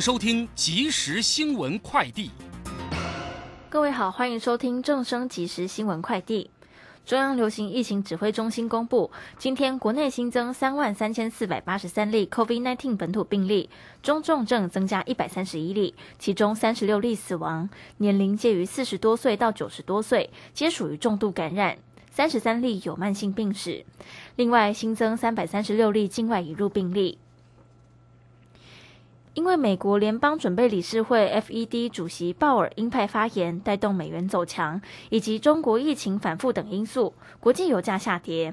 收听即时新闻快递。各位好，欢迎收听正声即时新闻快递。中央流行疫情指挥中心公布，今天国内新增三万三千四百八十三例 COVID-19 本土病例，中重症增加一百三十一例，其中三十六例死亡，年龄介于四十多岁到九十多岁，皆属于重度感染。三十三例有慢性病史，另外新增三百三十六例境外移入病例。因为美国联邦准备理事会 （FED） 主席鲍尔鹰派发言，带动美元走强，以及中国疫情反复等因素，国际油价下跌。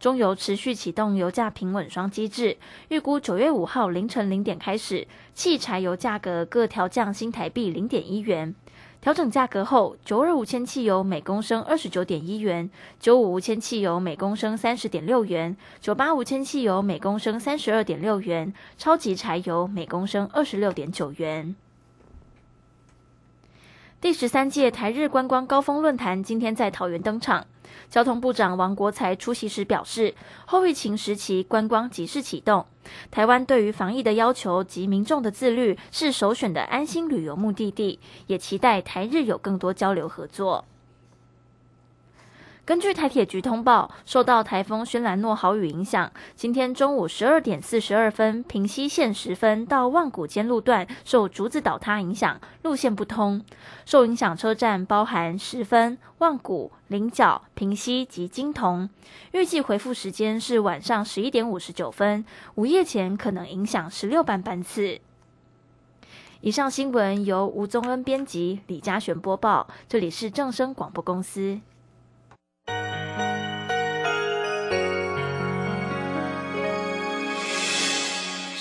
中油持续启动油价平稳双机制，预估九月五号凌晨零点开始，汽柴油价格各调降新台币零点一元。调整价格后，九二五千汽油每公升二十九点一元，九五五铅汽油每公升三十点六元，九八五铅汽油每公升三十二点六元，超级柴油每公升二十六点九元。第十三届台日观光高峰论坛今天在桃园登场。交通部长王国才出席时表示，后疫情时期观光即时启动，台湾对于防疫的要求及民众的自律是首选的安心旅游目的地，也期待台日有更多交流合作。根据台铁局通报，受到台风轩兰诺豪雨影响，今天中午十二点四十二分，平西线十分到万古间路段受竹子倒塌影响，路线不通。受影响车站包含十分、万古、菱角、平西及金铜。预计回复时间是晚上十一点五十九分，午夜前可能影响十六班班次。以上新闻由吴宗恩编辑，李嘉璇播报。这里是正声广播公司。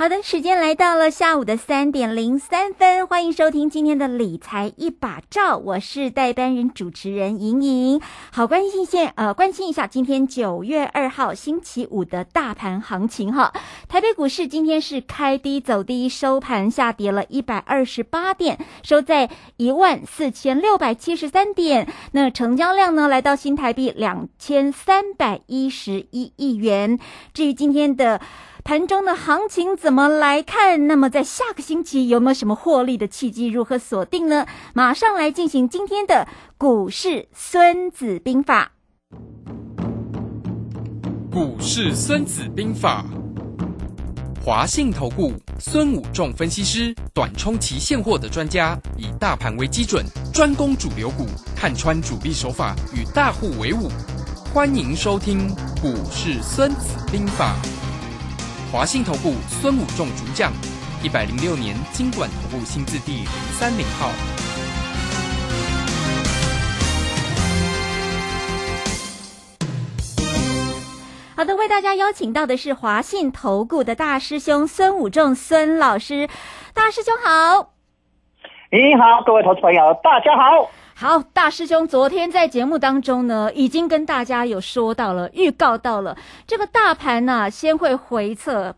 好的，时间来到了下午的三点零三分，欢迎收听今天的理财一把照，我是代班人主持人莹莹。好，关心一下呃，关心一下今天九月二号星期五的大盘行情哈。台北股市今天是开低走低，收盘下跌了一百二十八点，收在一万四千六百七十三点。那成交量呢，来到新台币两千三百一十一亿元。至于今天的。盘中的行情怎么来看？那么在下个星期有没有什么获利的契机？如何锁定呢？马上来进行今天的股市孙子兵法。股市孙子兵法，华信投顾孙武仲分析师，短冲期现货的专家，以大盘为基准，专攻主流股，看穿主力手法，与大户为伍。欢迎收听股市孙子兵法。华信投顾孙武仲主讲，一百零六年经管投顾新字第零三零号。好的，为大家邀请到的是华信投顾的大师兄孙武仲孙老师，大师兄好。你好，各位投资朋友，大家好。好，大师兄，昨天在节目当中呢，已经跟大家有说到了，预告到了这个大盘呢，先会回测，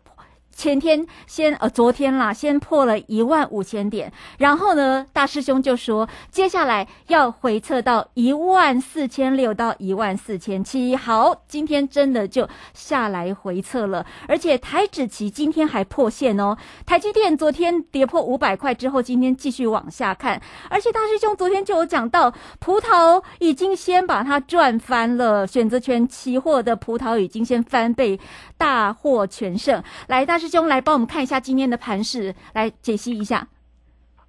前天先呃昨天啦，先破了一万五千点，然后呢，大师兄就说接下来要回测到一万四千六到一万四千七。好，今天真的就下来回测了，而且台指期今天还破线哦。台积电昨天跌破五百块之后，今天继续往下看，而且大师兄昨天就有讲到，葡萄已经先把它赚翻了，选择权期货的葡萄已经先翻倍，大获全胜。来，大师兄来帮我们看一下今天的盘势，来解析一下。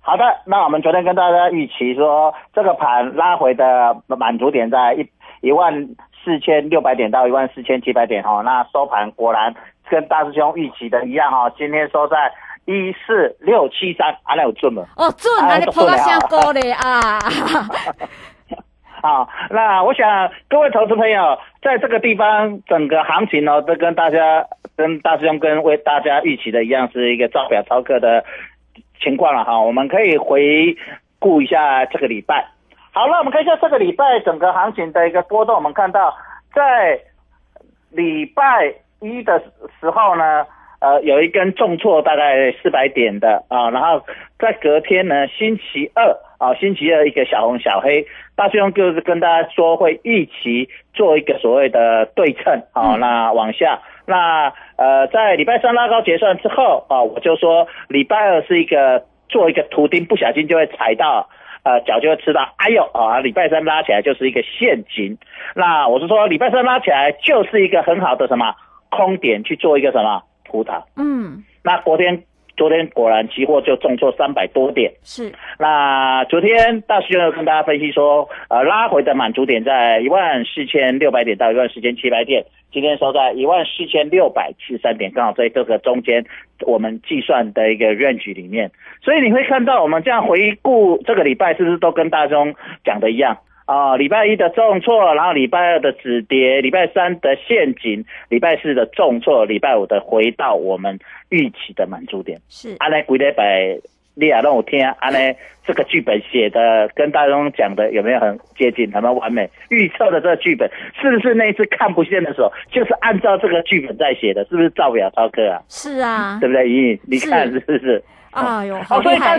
好的，那我们昨天跟大家预期说，这个盘拉回的满足点在一一万四千六百点到一万四千七百点哈，那收盘果然跟大师兄预期的一样哈，今天收在一四六七三，阿有准吗？哦，准，啊，你破到下高嘞啊！好，那我想各位投资朋友在这个地方，整个行情呢，都跟大家、跟大师兄、跟为大家预期的一样，是一个照表操课的情况了哈。我们可以回顾一下这个礼拜。好了，我们看一下这个礼拜整个行情的一个波动。我们看到在礼拜一的时候呢，呃，有一根重挫大概四百点的啊，然后在隔天呢，星期二啊，星期二一个小红小黑。大师兄就是跟大家说，会一起做一个所谓的对称，好，那往下，那呃，在礼拜三拉高结算之后，啊，我就说礼拜二是一个做一个图钉，不小心就会踩到，呃，脚就会吃到，哎呦，啊，礼拜三拉起来就是一个陷阱，那我是说礼拜三拉起来就是一个很好的什么空点去做一个什么葡萄，嗯，那昨天。昨天果然期货就重挫三百多点，是。那昨天大师兄又跟大家分析说，呃，拉回的满足点在一万四千六百点到一万四千七百点，今天收在一万四千六百七十三点，刚好在这个中间我们计算的一个 range 里面。所以你会看到我们这样回顾这个礼拜，是不是都跟大中讲的一样？啊，礼拜一的重挫，然后礼拜二的止跌，礼拜三的陷阱，礼拜四的重挫，礼拜五的回到我们预期的满足点。是，安尼规礼拜你也让我听，安来这个剧本写的跟大众讲的有没有很接近，有没有完美？预测的这个剧本是不是那一次看不见的时候，就是按照这个剧本在写的？是不是造表超课啊？是啊，对不对？莹莹，你看是不是？啊哟，好厉害！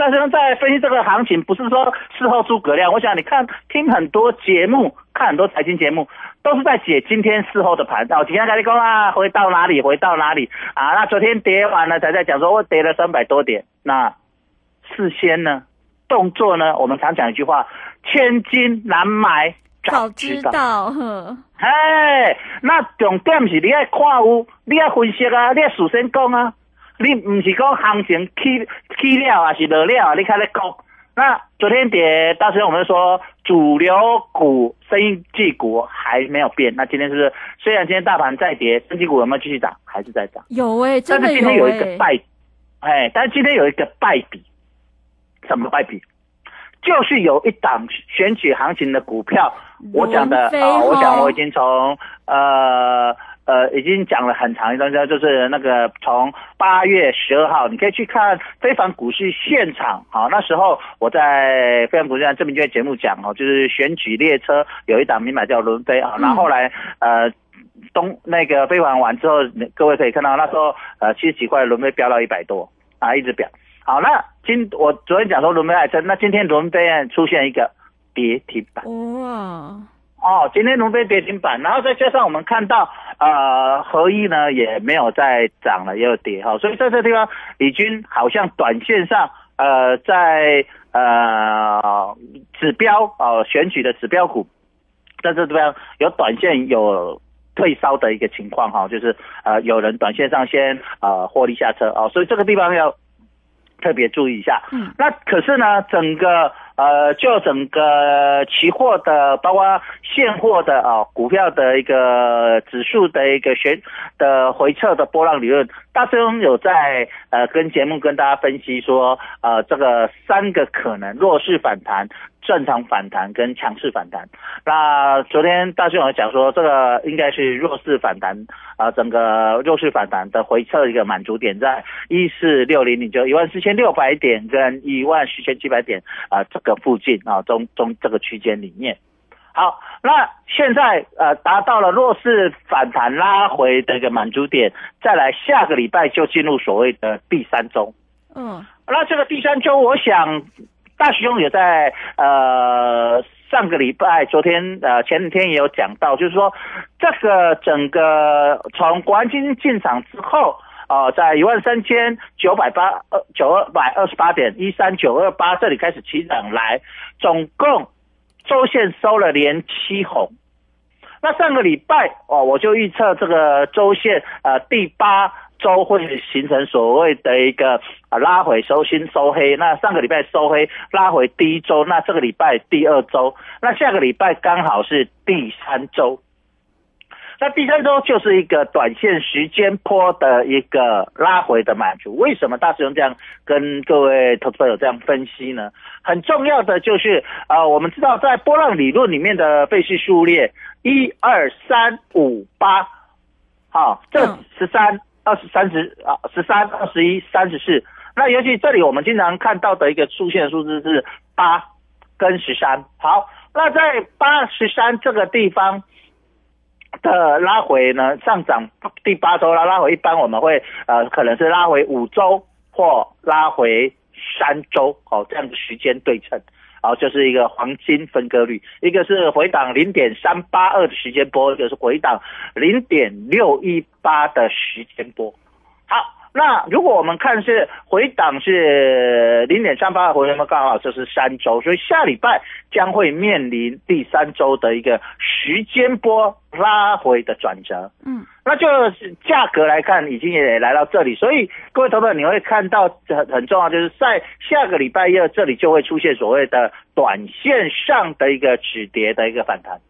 但是在分析这个行情，不是说事后诸葛亮。我想你看听很多节目，看很多财经节目，都是在写今天事后的盘。哦，今天跟你讲啊，回到哪里，回到哪里啊？那昨天跌完了，才在讲说我跌了三百多点。那事先呢，动作呢？我们常讲一句话：千金难买早知道。哎，那重点是你要看有，你要分析啊，你要事先讲啊。你唔是讲行情起起了还是落了啊？你看咧讲，那昨天跌，当时候我们说主流股、生技股还没有变。那今天是不是？虽然今天大盘在跌，生技股有没有继续涨？还是在涨？有诶，但是今天有一个败，哎，但是今天有一个败笔，什么败笔？就是有一档选举行情的股票，我讲的啊，我讲我已经从呃。呃，已经讲了很长一段时间，就是那个从八月十二号，你可以去看非凡股市现场。好，那时候我在非凡股市这边就节目讲哦，就是选举列车有一档名牌叫伦飞啊。那后来呃东那个飞完完之后，各位可以看到那时候呃七十几块伦飞飙到一百多啊，一直飙。好，那今我昨天讲说伦飞还升，那今天伦飞出现一个跌停板。哇。哦，今天龙飞跌停板，然后再加上我们看到，呃，合一呢也没有再涨了，也有跌哈，所以在这地方，李军好像短线上，呃，在呃指标哦选举的指标股，在这地方有短线有退烧的一个情况哈，就是呃有人短线上先呃获利下车哦，所以这个地方要特别注意一下。嗯，那可是呢，整个。呃，就整个期货的，包括现货的啊，股票的一个指数的一个选的回撤的波浪理论，大孙有在呃跟节目跟大家分析说，呃，这个三个可能弱势反弹。正常反弹跟强势反弹，那昨天大雄有讲说，这个应该是弱势反弹啊，整个弱势反弹的回撤一个满足点在一四六零零，就一万四千六百点跟一万四千七百点啊这个附近啊中中这个区间里面。好，那现在呃达到了弱势反弹拉回的一个满足点，再来下个礼拜就进入所谓的第三周。嗯，那这个第三周，我想大徐兄也在呃上个礼拜、昨天呃前几天也有讲到，就是说这个整个从国安基金进场之后。哦，在一万三千九百八二九二百二十八点一三九二八这里开始起涨来，总共周线收了连七红。那上个礼拜哦，我就预测这个周线呃第八周会形成所谓的一个啊拉回收新收黑。那上个礼拜收黑拉回第一周，那这个礼拜第二周，那下个礼拜刚好是第三周。那第三周就是一个短线时间波的一个拉回的满足。为什么大师兄这样跟各位投资朋友这样分析呢？很重要的就是啊，我们知道在波浪理论里面的费氏数列一二三五八，好，这十三、二十、三十啊，十三、二十一、三十四。那尤其这里我们经常看到的一个出现数字是八跟十三。好，那在八十三这个地方。的拉回呢，上涨第八周拉，拉回一般我们会呃可能是拉回五周或拉回三周，哦这样的时间对称，好就是一个黄金分割率，一个是回档零点三八二的时间波，一个是回档零点六一八的时间波，好。那如果我们看是回档是零点三八，回什么刚好就是三周，所以下礼拜将会面临第三周的一个时间波拉回的转折。嗯，那就是价格来看，已经也来到这里，所以各位投资者你会看到很很重要，就是在下个礼拜一这里就会出现所谓的短线上的一个止跌的一个反弹。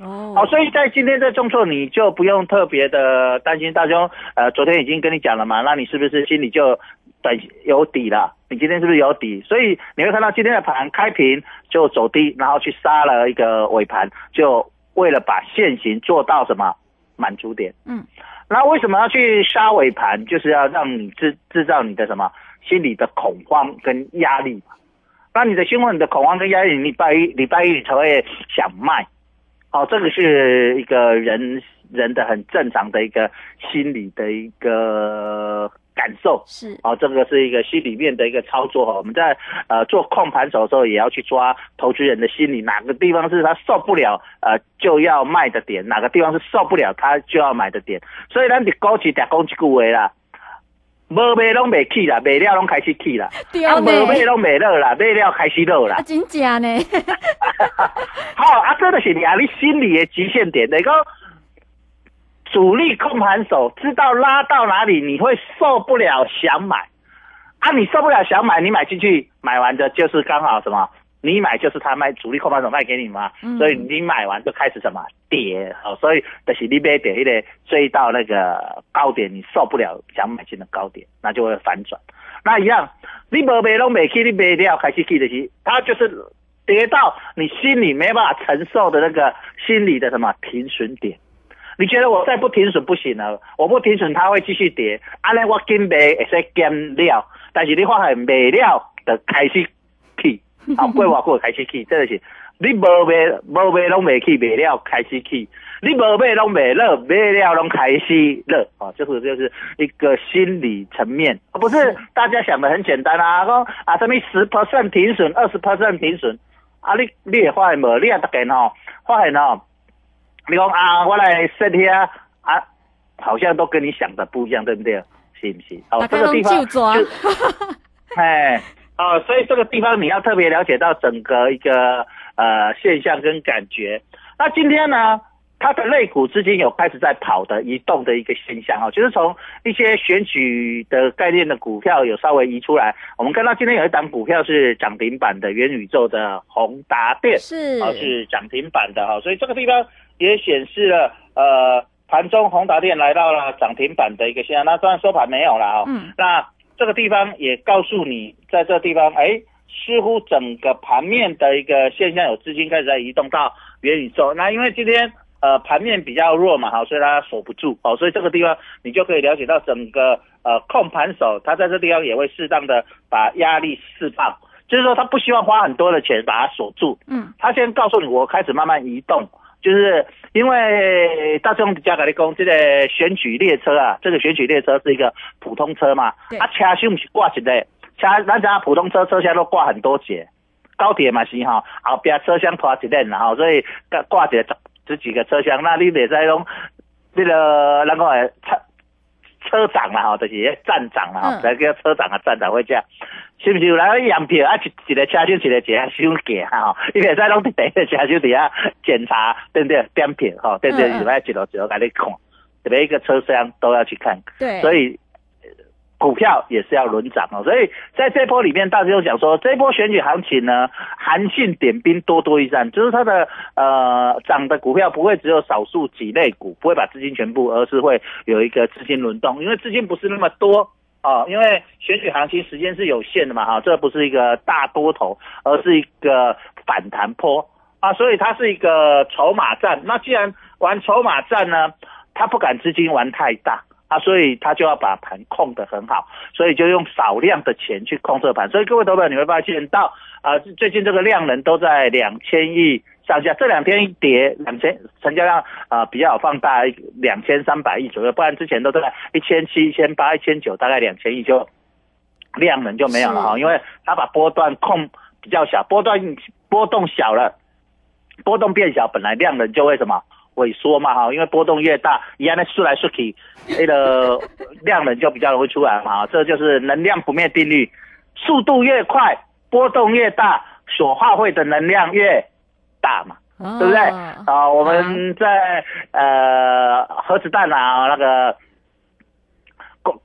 哦，好，所以在今天这重挫，你就不用特别的担心。大兄，呃，昨天已经跟你讲了嘛，那你是不是心里就等有底了？你今天是不是有底？所以你会看到今天的盘开平就走低，然后去杀了一个尾盘，就为了把现行做到什么满足点？嗯，那为什么要去杀尾盘？就是要让你制制造你的什么心理的恐慌跟压力嘛。那你的心慌、你的恐慌跟压力，礼拜一、礼拜一你才会想卖。哦，这个是一个人人的很正常的一个心理的一个感受，是哦，这个是一个心里面的一个操作哈。我们在呃做控盘手的时候，也要去抓投资人的心理，哪个地方是他受不了呃就要卖的点，哪个地方是受不了他就要买的点。所以呢，你高级点讲一句话啦。无卖拢未起啦，卖了拢开始起啦。啊，无卖拢未落啦，卖了开始落啦。啊，真正呢？好，啊，这就是你啊，你心里的极限点。那个主力控盘手知道拉到哪里，你会受不了想买。啊，你受不了想买，你买进去，买完的就是刚好什么？你买就是他卖主力控盘手卖给你嘛，所以你买完就开始什么跌，好，所以就是你买点一点追到那个高点，你受不了想买进的高点，那就会反转。那一样，你无卖拢没起，你卖掉开始去的是，它就是跌到你心里没办法承受的那个心理的什么停损点。你觉得我再不停损不行了，我不停损它会继续跌，安尼我紧卖会使减了，但是你发现卖了的开始。啊，过外过开始起，这个是你无卖无卖拢未起，卖了开始起；你无卖拢未落，卖了拢开始落。啊，这是就是一个心理层面，不是大家想的很简单啊。讲啊，什么十 percent 停损，二十 percent 停损，啊，你你也发现无？你也得见吼，发现吼，你讲啊，我来设下啊，好像都跟你想的不一样，对不对？是不是？哦，这个地方就，哎。啊，所以这个地方你要特别了解到整个一个呃现象跟感觉。那今天呢，它的类股资金有开始在跑的移动的一个现象啊，就是从一些选举的概念的股票有稍微移出来。我们看到今天有一档股票是涨停板的元宇宙的宏达电，是啊是涨停板的哈，所以这个地方也显示了呃盘中宏达电来到了涨停板的一个现象。那当然收盘没有了哈，嗯，那。这个地方也告诉你，在这个地方，哎，似乎整个盘面的一个现象有资金开始在移动到元宇宙。那因为今天呃盘面比较弱嘛，好，所以它守不住，哦，所以这个地方你就可以了解到整个呃控盘手，他在这地方也会适当的把压力释放，就是说他不希望花很多的钱把它锁住。嗯，他先告诉你，我开始慢慢移动，就是因为大众加格力公这个选举列车啊，这个选举列车是一个普通车嘛，啊，车厢不是挂一个，车咱家普通车车厢都挂很多节，高铁嘛是哈，后边车厢拖一列然后所以挂挂一个十十几个车厢，那你袂使讲那个那个车车长啦吼，就是迄个站长啦吼嗯，来叫车长啊站长会这样。是不是有人验票啊？一一个车厢一个车厢行吼，伊会使拢伫第一个车厢底下检查，对不对？点票吼，对不对？嗯嗯你要一路一路给你看，每一个车厢都要去看。对，所以呃股票也是要轮涨哦。所以在这波里面，大师兄讲说，这波选举行情呢，韩信点兵，多多益善，就是它的呃涨的股票不会只有少数几类股，不会把资金全部，而是会有一个资金轮动，因为资金不是那么多。哦，因为选举行情时间是有限的嘛，哈，这不是一个大多头，而是一个反弹坡啊，所以它是一个筹码战。那既然玩筹码战呢，他不敢资金玩太大啊，所以他就要把盘控得很好，所以就用少量的钱去控这个盘。所以各位投资者你会发现到啊、最近这个量能都在两千亿上下，这两天一跌，两千成交量啊、比较有放大，两千三百亿左右，不然之前都在一千七、一千八、一千九，大概两千亿就量能就没有了哈，因为他把波段控比较小，波段波动小了，波动变小，本来量能就会什么萎缩嘛哈，因为波动越大，一样的缩来缩去，那个量能就比较容易出来嘛哈，这就是能量不灭定律，速度越快，波动越大，所耗费的能量越大嘛。哦对不对？啊、我们在呃核子弹啊那个公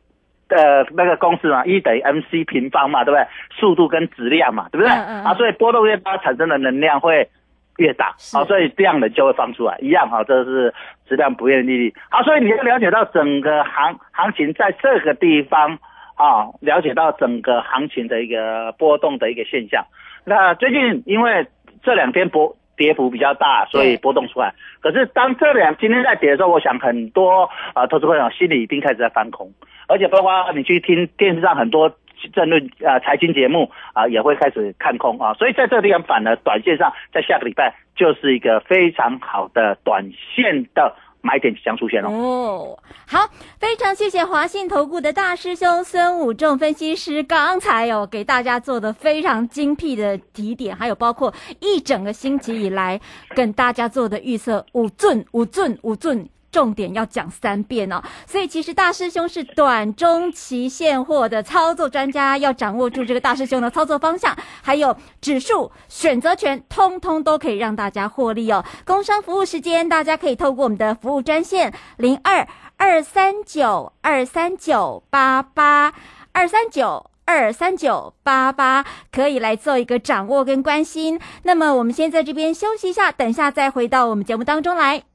呃那个公式嘛，E 等于 mc 平方嘛，对不对？速度跟质量嘛，对不对？嗯嗯嗯啊，所以波动越大，产生的能量会越大，是好、所以量能就会放出来，一样哈、这是质量不变的利率。好，所以你要了解到整个行行情在这个地方啊，了解到整个行情的一个波动的一个现象。那最近因为这两天波跌幅比较大，所以波动出来。可是当这两今天在跌的时候，我想很多啊、投资朋友心里一定开始在翻空，而且包括你去听电视上很多政论啊财经节目啊、也会开始看空啊，所以在这个地方反而短线上在下个礼拜就是一个非常好的短线的买点即将出现了。哦，好，非常谢谢华信投顾的大师兄孙武仲分析师，刚才哦给大家做的非常精辟的提点，还有包括一整个星期以来跟大家做的预测，五准五准五准。重点要讲三遍哦，所以其实大师兄是短中期现货的操作专家，要掌握住这个大师兄的操作方向，还有指数选择权，通通都可以让大家获利哦。工商服务时间，大家可以透过我们的服务专线零二二三九二三九八八二三九。二三九八八可以来做一个掌握跟关心。那么我们先在这边休息一下，等下再回到我们节目当中来。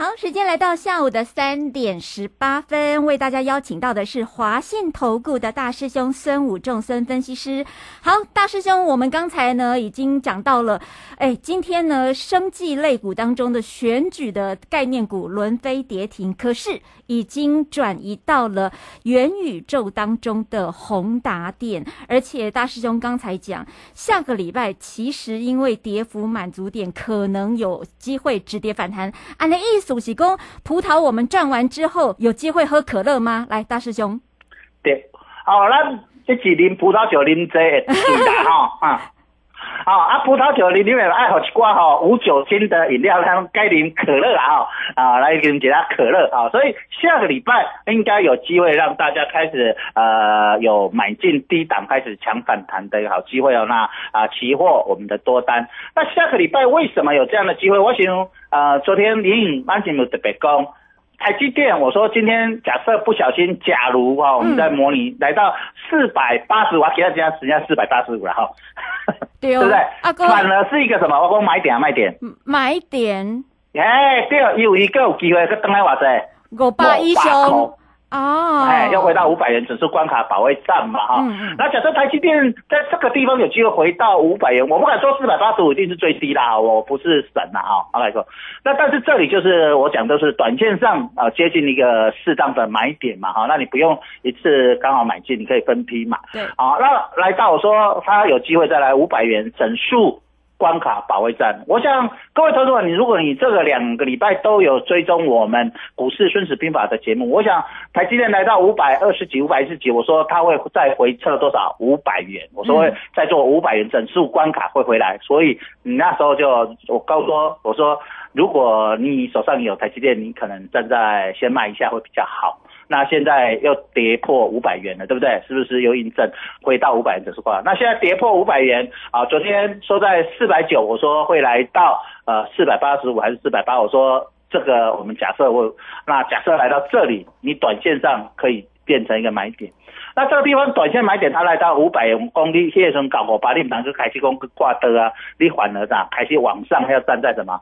好，时间来到下午的三点十八分，为大家邀请到的是华信投顾的大师兄孙武仲孙分析师。好，大师兄，我们刚才呢已经讲到了，哎，今天呢生技类股当中的选举的概念股轮飞跌停，可是已经转移到了元宇宙当中的宏达电，而且大师兄刚才讲，下个礼拜其实因为跌幅满足点可能有机会止跌反弹，按的意思是讲葡萄我们赚完之后有机会喝可乐吗？来，大师兄，对，哦，咱这几啉葡萄酒啉这会对啦吼啊。啊啊，葡萄酒你里面爱好一挂哈无酒精的饮料，像该啉可乐啊啊，来给你解他可乐啊，所以下个礼拜应该有机会让大家开始呃有买进低档开始抢反弹的一个好机会哦。那啊，期货我们的多单，那下个礼拜为什么有这样的机会？我形容呃，昨天林颖安节目特别讲。台积电，我说今天假设不小心，假如哈，我们在模拟来到四百八十五，给他加时间四百八十五了哈，对不对？阿哥，反而是一个什么？我讲买点啊，卖点，买点。哎，对，因为一个有机会，去等来话者五百以上。哦，哎，要回到五百元整数关卡保卫战嘛，哈。嗯那假设台积电在这个地方有机会回到五百元，我不敢说四百八十五一定是最低啦，我不是神呐，啊。好来说，那但是这里就是我讲的是短线上啊接近一个适当的买点嘛，哈。那你不用一次刚好买进，你可以分批嘛。对。好，那来到我说他有机会再来五百元整数。关卡保卫战，我想各位投资者，你如果你这个两个礼拜都有追踪我们股市孙子兵法的节目，我想台积电来到五百二十几、五百一十几，我说它会再回撤多少？五百元，我说会再做五百元整数关卡会回来，所以你那时候就我告说，我说如果你手上有台积电，你可能站在先卖一下会比较好。那现在又跌破五百元了，对不对？是不是又印证回到五百元指数挂？那现在跌破五百元啊，昨天收在四百九，我说会来到呃四百八十五还是四百八？我说这个我们假设我那假设来到这里，你短线上可以变成一个买点。那这个地方短线买点，它来到五百元公里，现在从搞我把你们个开始公挂的啊，你反而咋开始往上要站在什么？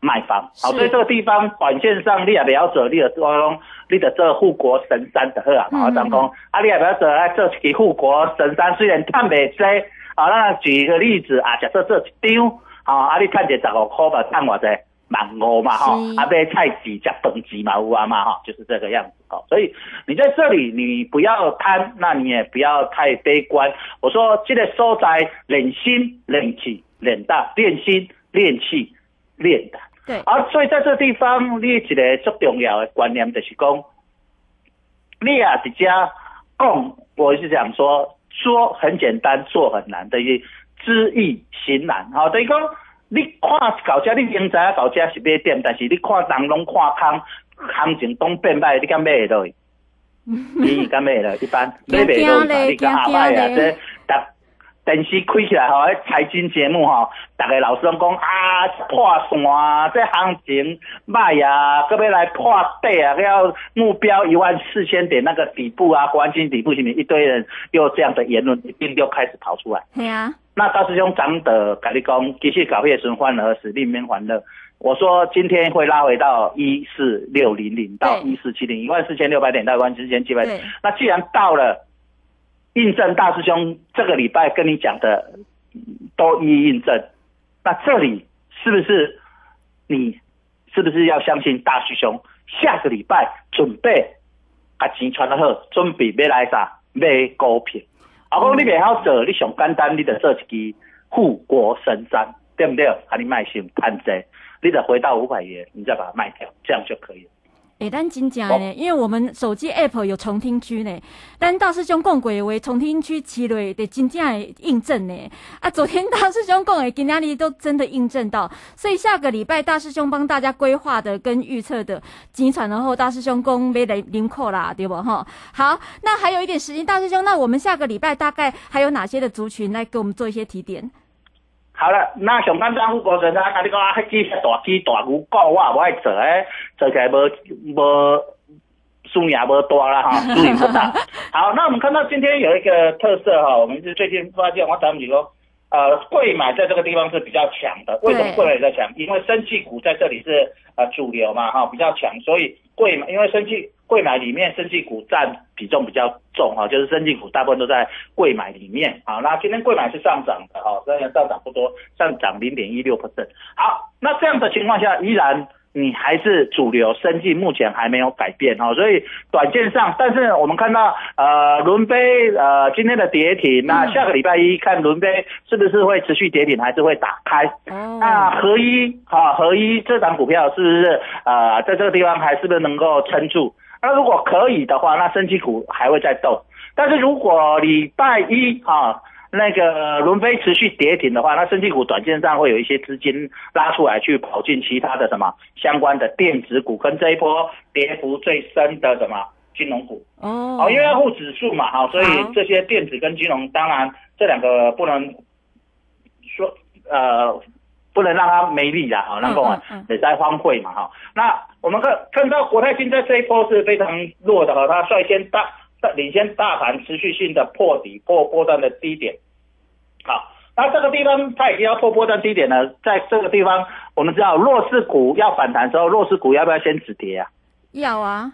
卖方，好，所以这个地方短线上你也不要走，你也说你的这护国神山的好啊，好张工，啊你也不要走来这个护国神山，虽然赚未多，啊，那举一个例子啊，假设这一张，啊，啊你赚者十五块吧，赚我者万五嘛，哈，啊买菜籽加等级嘛，有啊嘛，哈，就是这个样子，哦，所以你在这里你不要贪，那你也不要太悲观。我说这个所在练心练气练大，练心练气练的。对，啊，所以在这地方，你一个最重要的观念就是讲，你啊，直接讲，我是讲说，说很简单，做很难，等于知易行难。好，等于讲，你看搞家，你应知啊，搞家是买点，但是你看人拢看空，行情都变歹，你敢买得落？你敢买落？一般买袂落，你敢下摆啊？这达。电视开起来吼，财经节目吼，大家老师拢讲啊破线，这行情卖啊，搁要来破底啊，要目标一万四千点那个底部啊，黄金底部前面一堆人又这样的言论一定又开始跑出来。对啊，那大师兄长的跟你讲，继续搞夜神欢而死，另面欢乐。我说今天会拉回到一四六零零到一四七零，一万四千六百点到一万四千七百点。那既然到了。印证大师兄这个礼拜跟你讲的都一印证，那这里是不是你是不是要相信大师兄？下个礼拜准备把钱传得好，准备要来啥买股票？阿公你袂晓做，你上简单，你得做一支护国神山，对不对？啊，你卖心盘子，你得回到五百元，你再把它卖掉，这样就可以了。诶，但真正呢，因为我们手机 App 有重听区呢，但大师兄讲过为重听区起来得真正的印证呢。啊，昨天 大师兄讲的今天里都真的印证到，所以下个礼拜大师兄帮大家规划的跟预测的，集团然后大师兄公没来临扣啦，对不哈？好，那还有一点时间，大师兄，那我们下个礼拜大概还有哪些的族群来给我们做一些提点？好了，那上班张富国先生，啊，你讲啊，迄只大鸡大牛股我也不爱做诶，做起来无无输赢无大啦哈，输赢不大。好，那我们看到今天有一个特色哈，我们是最近发现，我咱们说，呃，贵买在这个地方是比较强的。为什么贵买在强？因为生气股在这里是呃主流嘛哈，比较强，所以贵买因为生气。贵买里面，升绩股占比重比较重哈，就是升绩股大部分都在贵买里面好。那今天贵买是上涨的哈，虽然上涨不多，上涨零点一六 percent。好，那这样的情况下，依然你还是主流，升绩目前还没有改变哈，所以短线上，但是我们看到呃伦杯呃今天的跌停，那下个礼拜一看伦杯是不是会持续跌停，还是会打开？那合一哈合一这档股票是不是呃在这个地方还是不是能够撑住？那如果可以的话，那升级股还会再动。但是如果礼拜一啊，那个轮飞持续跌停的话，那升绩股短线上会有一些资金拉出来去跑进其他的什么相关的电子股，跟这一波跌幅最深的什么金融股哦哦，因为要护指数嘛，哈，所以好这些电子跟金融，当然这两个不能说呃。不能让它没力啦，哈，能够嗯嗯也在荒废嘛，哈。那我们看看到国泰金在这一波是非常弱的哈，它率先大大领先大盘持续性的破底破波段的低点，好，那这个地方它已经要破波段低点了，在这个地方我们知道弱势股要反弹的时候，弱势股要不要先止跌啊？要啊，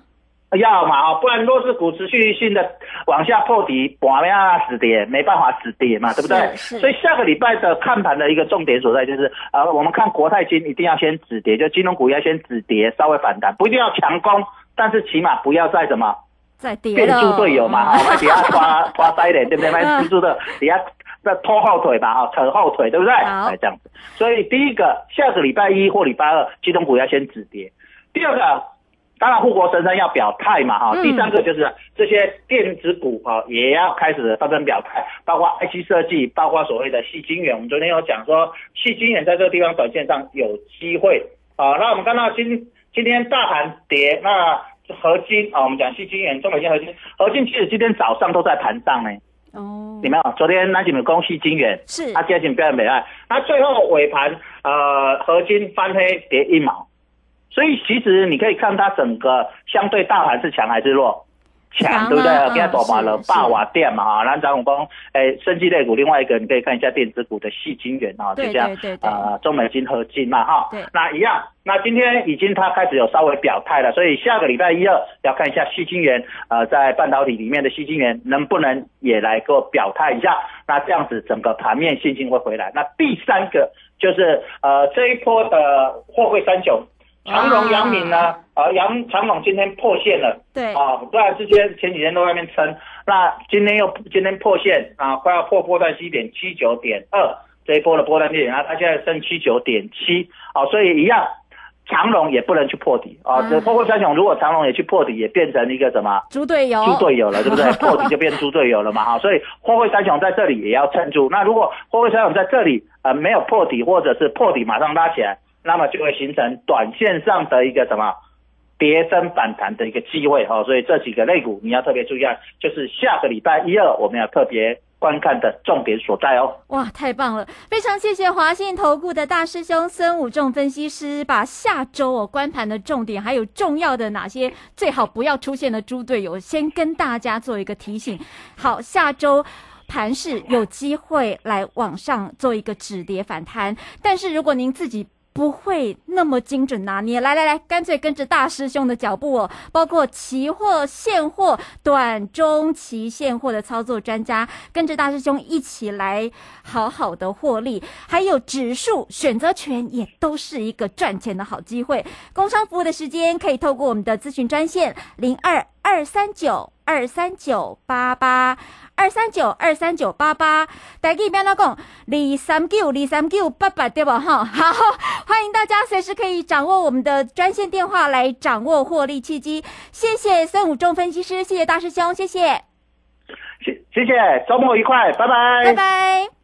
要嘛啊，不然弱势股持续性的往下破底，保没办法止跌，没办法止跌嘛，对不对？所以下个礼拜的看盘的一个重点所在就是，呃，我们看国泰金一定要先止跌，就金融股要先止跌，稍微反弹，不一定要强攻，但是起码不要再什么再跌了，变猪队友嘛，哈，那底下拖拖塞的，对不对？那蜘蛛的底下那拖后腿吧，哈，扯后腿，对不对？好哎，这样子。所以第一个，下个礼拜一或礼拜二，金融股要先止跌。第二个，当然护国神山要表态嘛，哈、嗯第三个就是这些电子股啊，也要开始纷纷表态，包括 IC 设计，包括所谓的细晶圆。我们昨天有讲说，细晶圆在这个地方短线上有机会啊。那我们看到今今天大盘跌，那合金啊，我们讲细晶圆、中美金合金，合金其实今天早上都在盘上呢。哦你们有？昨天那几米攻细晶圆，是它接近标准北岸，那最后尾盘呃合金翻黑跌一毛，所以其实你可以看它整个相对大盘是强还是弱？强对不对？嗯今天走完了霸瓦电嘛哈，那张永峰诶，生技类股，另外一个你可以看一下电子股的细晶元啊，就对这样呃中美金合金嘛哈，那一样。那今天已经它开始有稍微表态了，所以下个礼拜一二要看一下细晶元呃在半导体里面的细晶元能不能也来给我表态一下，那这样子整个盘面信心会回来。那第三个就是呃这一波的货柜三雄。长荣、阳明呢？呃，阳长荣今天破线了，对啊，不然之前前几天都在外面撑，那今天又今天破线啊，快要破波段低点七九点二，这一波的波段低点，啊，它现在升七九点七，啊，所以一样，长荣也不能去破底啊，这嗯破过三雄，如果长荣也去破底，也变成一个什么？猪队友，猪队友了，对不对？破底就变猪队友了嘛，哈，所以货柜三雄在这里也要撑住。那如果货柜三雄在这里呃没有破底，或者是破底马上拉起来，那么就会形成短线上的一个什么跌升反弹的一个机会哈、所以这几个类股你要特别注意啊，就是下个礼拜一二我们要特别观看的重点所在哦。哇，太棒了！非常谢谢华信投顾的大师兄孙武仲分析师，把下周哦观盘的重点，还有重要的哪些最好不要出现的猪队友，先跟大家做一个提醒。好，下周。盘势有机会来往上做一个止跌反弹，但是如果您自己不会那么精准拿捏，来来来，干脆跟着大师兄的脚步哦，包括期货、现货、短中期现货的操作专家，跟着大师兄一起来好好的获利，还有指数选择权也都是一个赚钱的好机会。工商服务的时间可以透过我们的咨询专线零二二三九二三九八八。二三九二三九八八，大家不要哪讲二三九二三九八八对吧？哈，好，欢迎大家随时可以掌握我们的专线电话来掌握获利契机。谢谢孙武仲分析师，谢谢大师兄，谢谢，谢谢谢，周末愉快，拜拜，拜拜。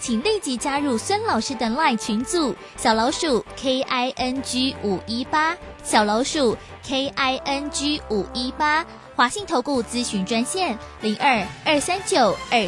请立即加入孙老师的 LINE 群组，小老鼠 K I N G 五一八，小老鼠 K I N G 五一八，华信投顾咨询专线零二二三九二